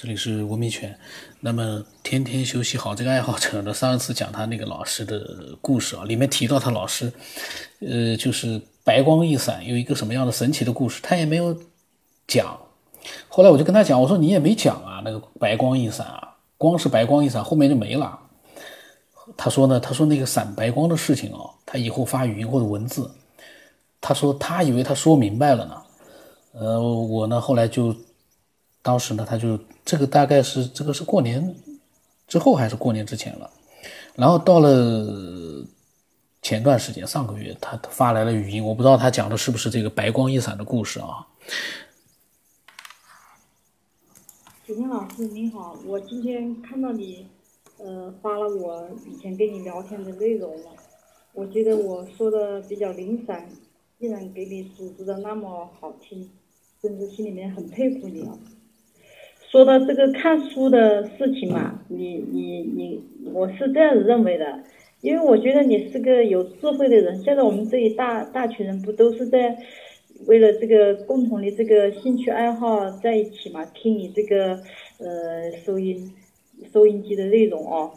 这里是文明犬。那么天天休息好这个爱好者呢，上一次讲他那个老师的故事啊，里面提到他老师，呃，就是白光一闪，有一个什么样的神奇的故事，他也没有讲。后来我就跟他讲，我说你也没讲啊，那个白光一闪啊，光是白光一闪，后面就没了。他说呢，他说那个闪白光的事情啊，他以后发语音或者文字，他说他以为他说明白了呢。呃，我呢后来就。当时呢，他就这个大概是这个是过年之后还是过年之前了，然后到了前段时间上个月，他发来了语音，我不知道他讲的是不是这个白光一闪的故事啊。子天老师您好，我今天看到你呃发了我以前跟你聊天的内容了，我觉得我说的比较零散，依然给你组织的那么好听，真是心里面很佩服你啊。说到这个看书的事情嘛，你你你，我是这样子认为的，因为我觉得你是个有智慧的人。现在我们这一大大群人不都是在为了这个共同的这个兴趣爱好在一起嘛？听你这个呃收音收音机的内容哦，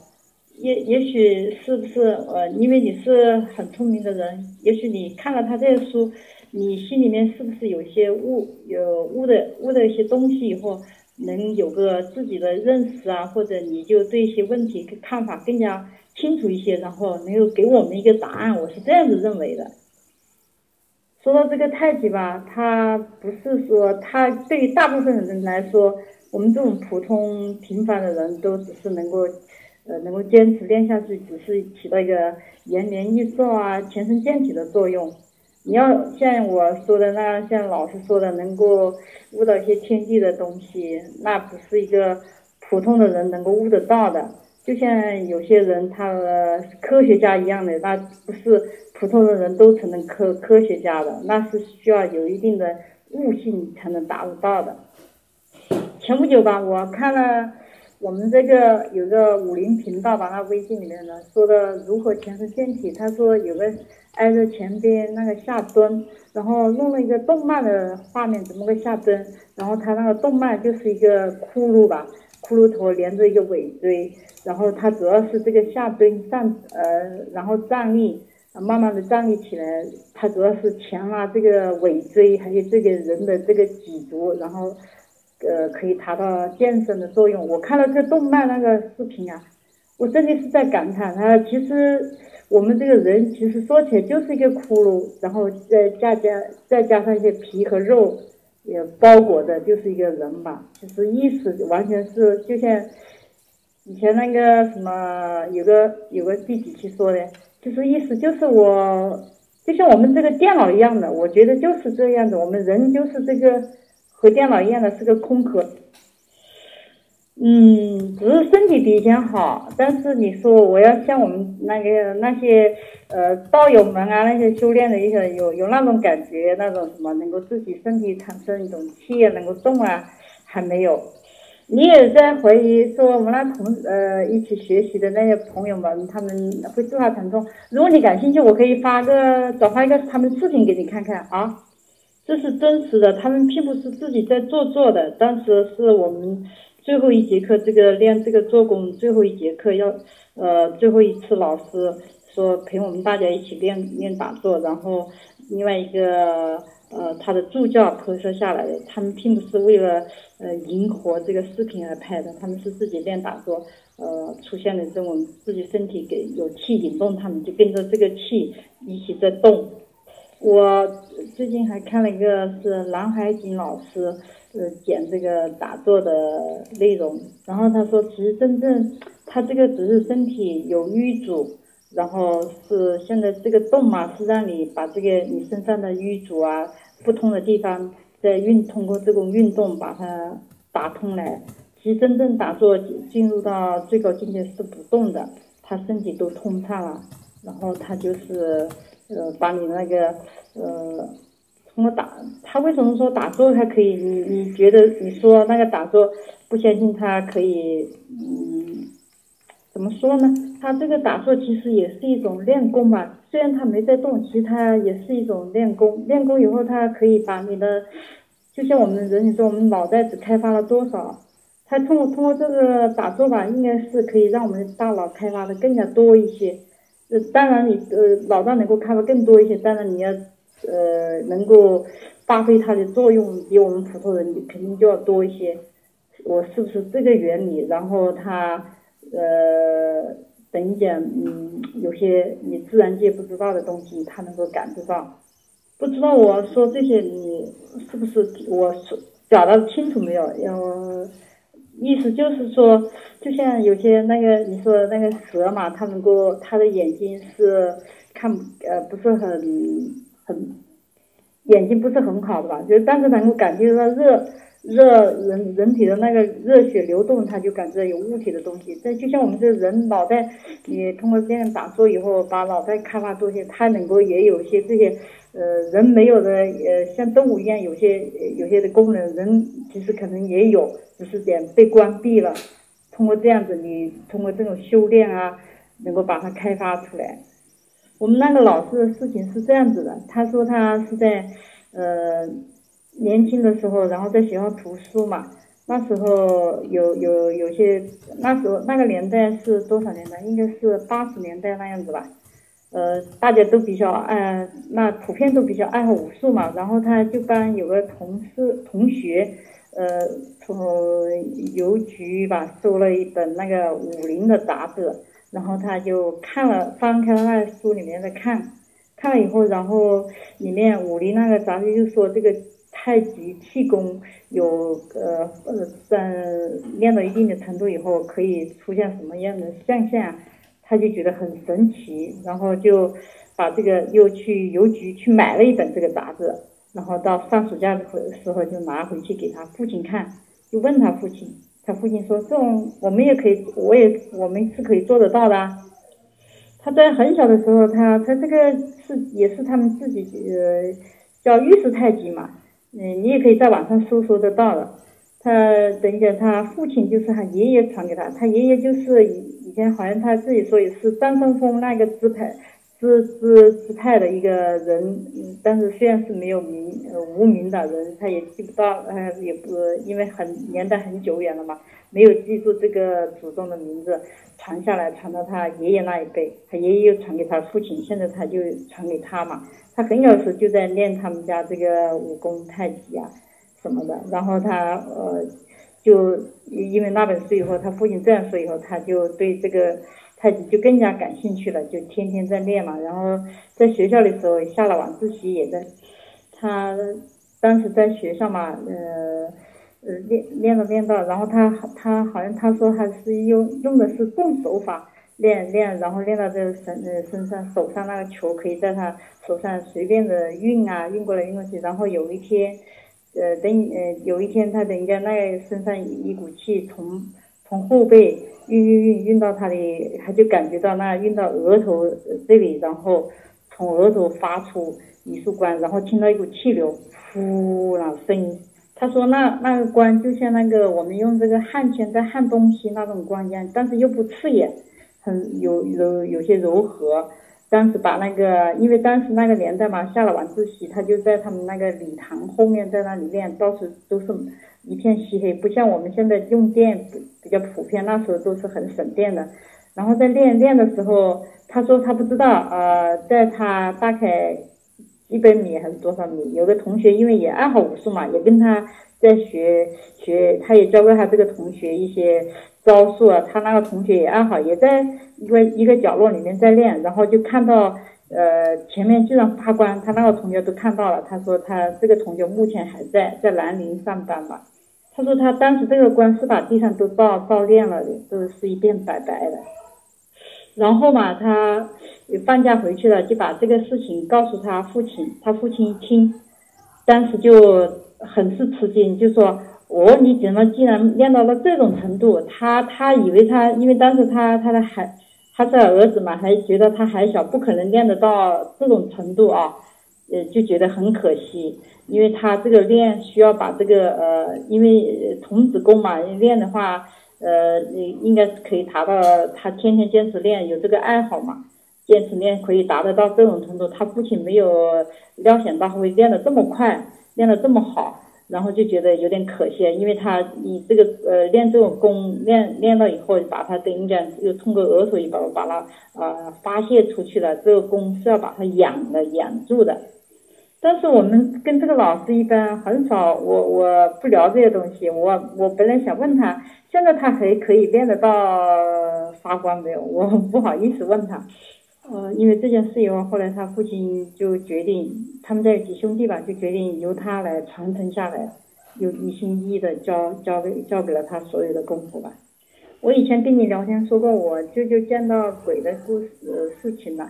也也许是不是呃，因为你是很聪明的人，也许你看了他这些书，你心里面是不是有些悟有悟的悟的一些东西以后？能有个自己的认识啊，或者你就对一些问题看法更加清楚一些，然后能够给我们一个答案，我是这样子认为的。说到这个太极吧，它不是说它对于大部分人来说，我们这种普通平凡的人都只是能够，呃，能够坚持练下去，只是起到一个延年益寿啊、强身健体的作用。你要像我说的那样，像老师说的，能够悟到一些天地的东西，那不是一个普通的人能够悟得到的。就像有些人他科学家一样的，那不是普通的人都成了科科学家的，那是需要有一定的悟性才能达得到的。前不久吧，我看了我们这个有个武林频道吧，那微信里面呢说的如何强身健体，他说有个。挨着前边那个下蹲，然后弄了一个动漫的画面，怎么个下蹲？然后他那个动漫就是一个骷髅吧，骷髅头连着一个尾椎，然后他主要是这个下蹲站，呃，然后站立，慢慢的站立起来，他主要是强拉这个尾椎，还有这个人的这个脊柱，然后，呃，可以达到健身的作用。我看了这动漫那个视频啊，我真的是在感叹，他其实。我们这个人其实说起来就是一个骷髅，然后再加加再加上一些皮和肉，也包裹的就是一个人吧。就是意思完全是就像以前那个什么有个有个第几期说的，就是意思就是我就像我们这个电脑一样的，我觉得就是这样的，我们人就是这个和电脑一样的是个空壳。嗯，只是身体比以前好，但是你说我要像我们那个那些呃道友们啊，那些修炼的一些有有那种感觉，那种什么能够自己身体产生一种气能够动啊，还没有。你也在怀疑说我们那同呃一起学习的那些朋友们，他们会自发疼痛。如果你感兴趣，我可以发个转发一个他们视频给你看看啊，这是真实的，他们并不是自己在做做的，当时是我们。最后一节课，这个练这个做功，最后一节课要，呃，最后一次老师说陪我们大家一起练练打坐，然后另外一个呃他的助教拍摄下来的，他们并不是为了呃迎合这个视频而拍的，他们是自己练打坐，呃出现的这种自己身体给有气引动，他们就跟着这个气一起在动。我最近还看了一个是南海景老师。呃，讲这个打坐的内容，然后他说，其实真正他这个只是身体有瘀阻，然后是现在这个动嘛，是让你把这个你身上的瘀阻啊、不通的地方，在运通过这种运动把它打通来。其实真正打坐进入到最高境界是不动的，他身体都通畅了，然后他就是呃把你那个呃。通过打，他为什么说打坐还可以？你你觉得你说那个打坐，不相信他可以？嗯，怎么说呢？他这个打坐其实也是一种练功吧。虽然他没在动，其实他也是一种练功。练功以后，他可以把你的，就像我们人，你说我们脑袋只开发了多少？他通过通过这个打坐吧，应该是可以让我们大脑开发的更加多一些。呃，当然你呃脑袋能够开发更多一些，当然你要呃能够发挥它的作用，比我们普通人肯定就要多一些。我是不是这个原理？然后他呃等一点，嗯，有些你自然界不知道的东西，他能够感知到。不知道我说这些你是不是我说表达清楚没有？要。意思就是说，就像有些那个你说的那个蛇嘛，它能够它的眼睛是看呃不是很很眼睛不是很好的吧？就但是能够感觉到热热人人体的那个热血流动，它就感觉有物体的东西。这就像我们这人脑袋，你通过这样打坐以后，把脑袋开发多些，它能够也有些这些。呃，人没有的，呃，像动物一样，有些有些的功能，人其实可能也有，只是点被关闭了。通过这样子，你通过这种修炼啊，能够把它开发出来。我们那个老师的事情是这样子的，他说他是在呃年轻的时候，然后在学校读书嘛，那时候有有有些，那时候那个年代是多少年代？应该是八十年代那样子吧。呃，大家都比较爱，那普遍都比较爱好武术嘛。然后他就帮有个同事同学，呃，从邮局吧收了一本那个武林的杂志，然后他就看了，翻开了那书里面的看，看了以后，然后里面武林那个杂志就说这个太极气功有呃呃在练到一定的程度以后可以出现什么样的现象。他就觉得很神奇，然后就把这个又去邮局去买了一本这个杂志，然后到放暑假的时候就拿回去给他父亲看，就问他父亲，他父亲说这种我们也可以，我也我们是可以做得到的。他在很小的时候，他他这个是也是他们自己呃叫玉石太极嘛，嗯，你也可以在网上搜索得到的。他等一下，他父亲就是他爷爷传给他，他爷爷就是以以前好像他自己说也是张三丰那个支派支支支派的一个人，嗯，但是虽然是没有名呃无名的人，他也记不到，呃也不因为很年代很久远了嘛，没有记住这个祖宗的名字，传下来传到他爷爷那一辈，他爷爷又传给他父亲，现在他就传给他嘛，他很小时就在练他们家这个武功太极啊。什么的，然后他呃，就因为那本书以后，他父亲这样说以后，他就对这个太极就更加感兴趣了，就天天在练嘛。然后在学校的时候下了晚自习也在，他当时在学校嘛，呃呃练练了练到，然后他他好像他说他是用用的是动手法练练，然后练到这身呃身上手上那个球可以在他手上随便的运啊运过来运过去，然后有一天。呃，等呃有一天，他等一下那身上一股气从从后背运运运运到他的，他就感觉到那运到额头这里，然后从额头发出一束光，然后听到一股气流，呼那声音。他说那那个光就像那个我们用这个焊钿在焊东西那种光一样，但是又不刺眼，很有有有些柔和。当时把那个，因为当时那个年代嘛，下了晚自习，他就在他们那个礼堂后面在那里练，到处都是一片漆黑，不像我们现在用电比比较普遍，那时候都是很省电的。然后在练练的时候，他说他不知道，呃，在他大概一百米还是多少米，有个同学因为也爱好武术嘛，也跟他在学学，他也教过他这个同学一些。招数啊，他那个同学也爱好，也在一个一个角落里面在练，然后就看到，呃，前面居然发光，他那个同学都看到了。他说他这个同学目前还在在南宁上班吧。他说他当时这个光是把地上都照照亮了的，都是一片白白的。然后嘛，他放假回去了，就把这个事情告诉他父亲，他父亲一听，当时就很是吃惊，就说。哦，你怎么竟然练到了这种程度？他他以为他，因为当时他他的孩，他是儿子嘛，还觉得他还小，不可能练得到这种程度啊，呃，就觉得很可惜，因为他这个练需要把这个呃，因为童子功嘛，练的话，呃，应该是可以达到他天天坚持练，有这个爱好嘛，坚持练可以达得到这种程度。他父亲没有料想到会练得这么快，练得这么好。然后就觉得有点可惜，因为他以这个呃练这种功练练了以后，把他等于讲又通过额头一把把他呃发泄出去了，这个功是要把它养的养住的。但是我们跟这个老师一般很少，我我不聊这些东西。我我本来想问他，现在他还可以练得到发光没有？我不好意思问他。呃，因为这件事以后，后来他父亲就决定，他们家有几兄弟吧，就决定由他来传承下来，又一心一意的教教给教给了他所有的功夫吧。我以前跟你聊天说过，我舅舅见到鬼的故事事情了。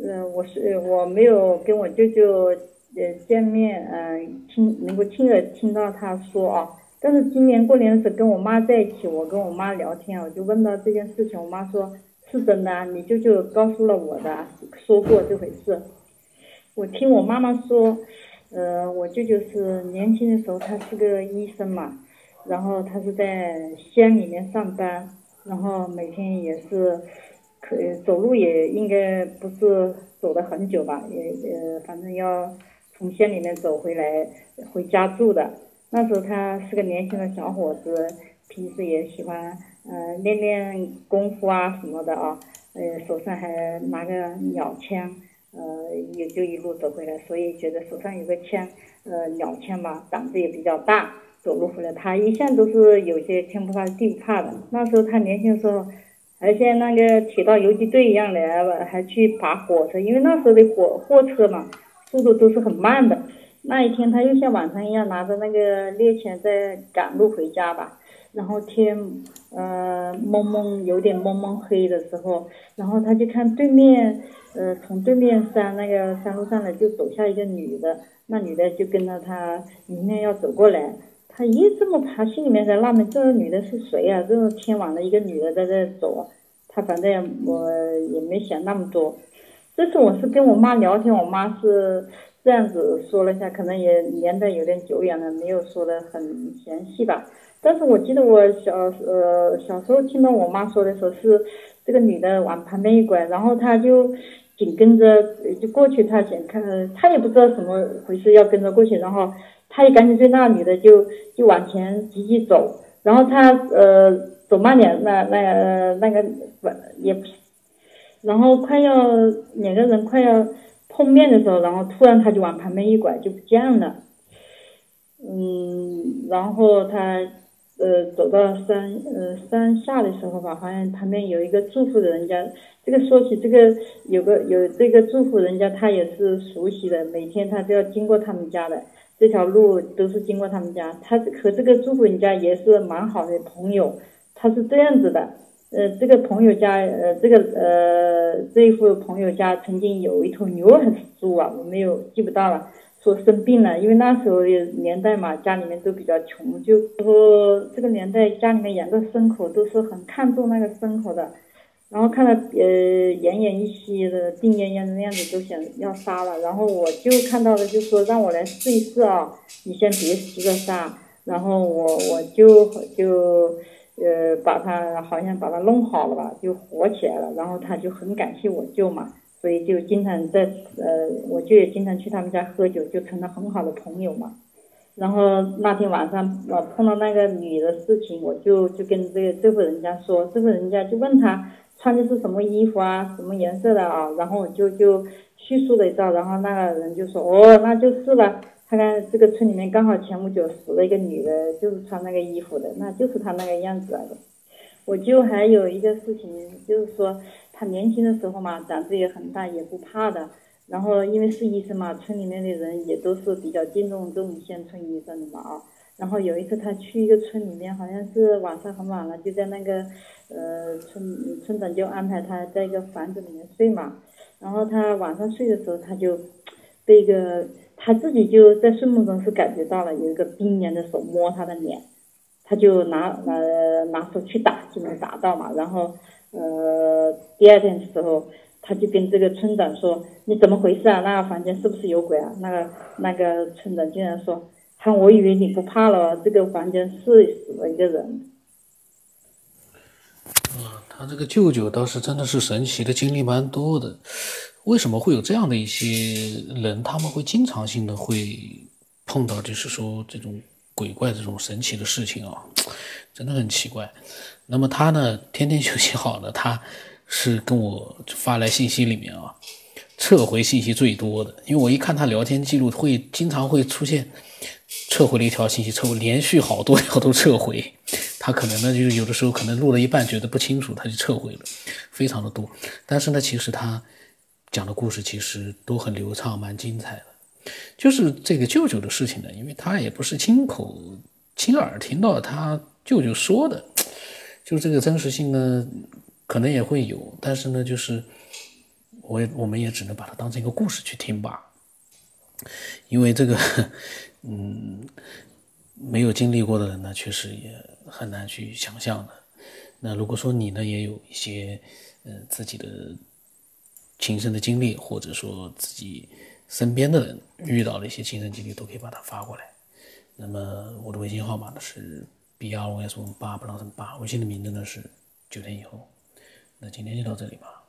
呃，我是我没有跟我舅舅。呃，见面，嗯，听能够亲耳听到他说啊，但是今年过年的时候跟我妈在一起，我跟我妈聊天，我就问到这件事情，我妈说是真的，你舅舅告诉了我的，说过这回事。我听我妈妈说，呃，我舅舅是年轻的时候他是个医生嘛，然后他是在乡里面上班，然后每天也是可走路也应该不是走的很久吧，也呃，反正要。从县里面走回来，回家住的。那时候他是个年轻的小伙子，平时也喜欢嗯练练功夫啊什么的啊，呃手上还拿个鸟枪，呃也就一路走回来，所以觉得手上有个枪，呃鸟枪嘛，胆子也比较大，走路回来他一向都是有些天不怕地不怕的。那时候他年轻的时候，还像那个铁道游击队一样的，还去爬火车，因为那时候的火货车嘛。速度都是很慢的。那一天，他又像往常一样拿着那个猎犬在赶路回家吧。然后天，呃，蒙蒙有点蒙蒙黑的时候，然后他就看对面，呃，从对面山那个山路上来就走下一个女的。那女的就跟着他迎面要走过来。他一这么爬，心里面在纳闷：这个女的是谁啊？这么天晚的一个女的在这走。他反正我也没想那么多。这次我是跟我妈聊天，我妈是这样子说了一下，可能也年代有点久远了，没有说的很详细吧。但是我记得我小呃小时候听到我妈说的时候，是这个女的往旁边一拐，然后她就紧跟着就过去，她想看，她也不知道怎么回事，要跟着过去，然后她也赶紧追那女的，就就往前急急走，然后她呃走慢点，那那那个不也不是。然后快要两个人快要碰面的时候，然后突然他就往旁边一拐就不见了。嗯，然后他呃走到山呃山下的时候吧，好像旁边有一个住户的人家。这个说起这个有个有这个住户人家，他也是熟悉的，每天他都要经过他们家的，这条路都是经过他们家。他和这个住户人家也是蛮好的朋友。他是这样子的。呃，这个朋友家，呃，这个呃，这一户朋友家曾经有一头牛还是猪啊，我没有记不到了。说生病了，因为那时候的年代嘛，家里面都比较穷，就说这个年代家里面养个牲口都是很看重那个牲口的。然后看到呃奄奄一息的病恹恹的样子，都想要杀了。然后我就看到了，就说让我来试一试啊，你先别急着杀。然后我我就就。呃，把他好像把他弄好了吧，就火起来了。然后他就很感谢我舅嘛，所以就经常在呃，我舅也经常去他们家喝酒，就成了很好的朋友嘛。然后那天晚上我碰到那个女的事情，我就就跟这个这户人家说，这户人家就问他穿的是什么衣服啊，什么颜色的啊？然后我就就叙述了一下，然后那个人就说哦，那就是了。看看这个村里面刚好前不久死了一个女的，就是穿那个衣服的，那就是她那个样子来的。我就还有一个事情，就是说他年轻的时候嘛，胆子也很大，也不怕的。然后因为是医生嘛，村里面的人也都是比较敬重这种乡村医生的嘛啊。然后有一次他去一个村里面，好像是晚上很晚了，就在那个呃村村长就安排他在一个房子里面睡嘛。然后他晚上睡的时候，他就被一个。他自己就在睡梦中是感觉到了有一个冰凉的手摸他的脸，他就拿呃拿手去打就能打到嘛，然后呃第二天的时候他就跟这个村长说你怎么回事啊？那个房间是不是有鬼啊？那个那个村长竟然说，他我以为你不怕了，这个房间是死了一个人。啊，他这个舅舅倒是真的是神奇的经历蛮多的。为什么会有这样的一些人？他们会经常性的会碰到，就是说这种鬼怪这种神奇的事情啊，真的很奇怪。那么他呢，天天休息好呢，他是跟我发来信息里面啊，撤回信息最多的。因为我一看他聊天记录，会经常会出现撤回了一条信息，撤回连续好多条都撤回。他可能呢，就是有的时候可能录了一半觉得不清楚，他就撤回了，非常的多。但是呢，其实他讲的故事其实都很流畅，蛮精彩的。就是这个舅舅的事情呢，因为他也不是亲口亲耳听到他舅舅说的，就这个真实性呢，可能也会有，但是呢，就是我我们也只能把它当成一个故事去听吧，因为这个，嗯，没有经历过的人呢，确实也很难去想象的。那如果说你呢，也有一些呃自己的亲身的经历，或者说自己。身边的人遇到的一些亲身经历都可以把它发过来。那么我的微信号码呢是 B R O S 八不让什么八，微信的名字呢是九天以后。那今天就到这里吧。